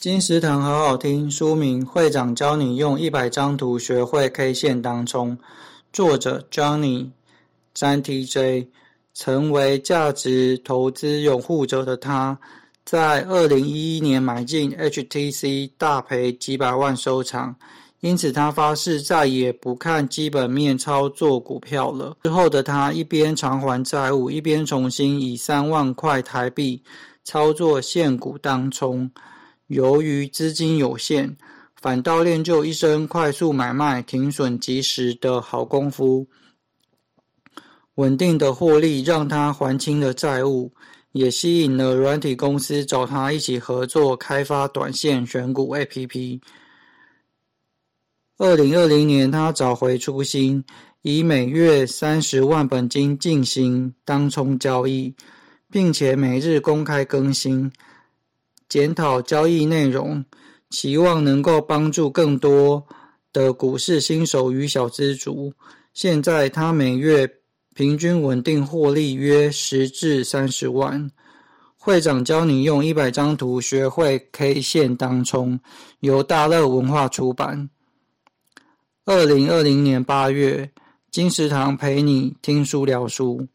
金石堂好好听，书名《会长教你用一百张图学会 K 线当冲》，作者 Johnny 詹 TJ，成为价值投资拥护者的他，在二零一一年买进 HTC 大赔几百万收场，因此他发誓再也不看基本面操作股票了。之后的他一边偿还债务，一边重新以三万块台币操作现股当冲。由于资金有限，反倒练就一身快速买卖、停损及时的好功夫。稳定的获利让他还清了债务，也吸引了软体公司找他一起合作开发短线选股 APP。二零二零年，他找回初心，以每月三十万本金进行当冲交易，并且每日公开更新。检讨交易内容，期望能够帮助更多的股市新手与小资族。现在他每月平均稳定获利约十至三十万。会长教你用一百张图学会 K 线当冲，由大乐文化出版。二零二零年八月，金石堂陪你听书聊书。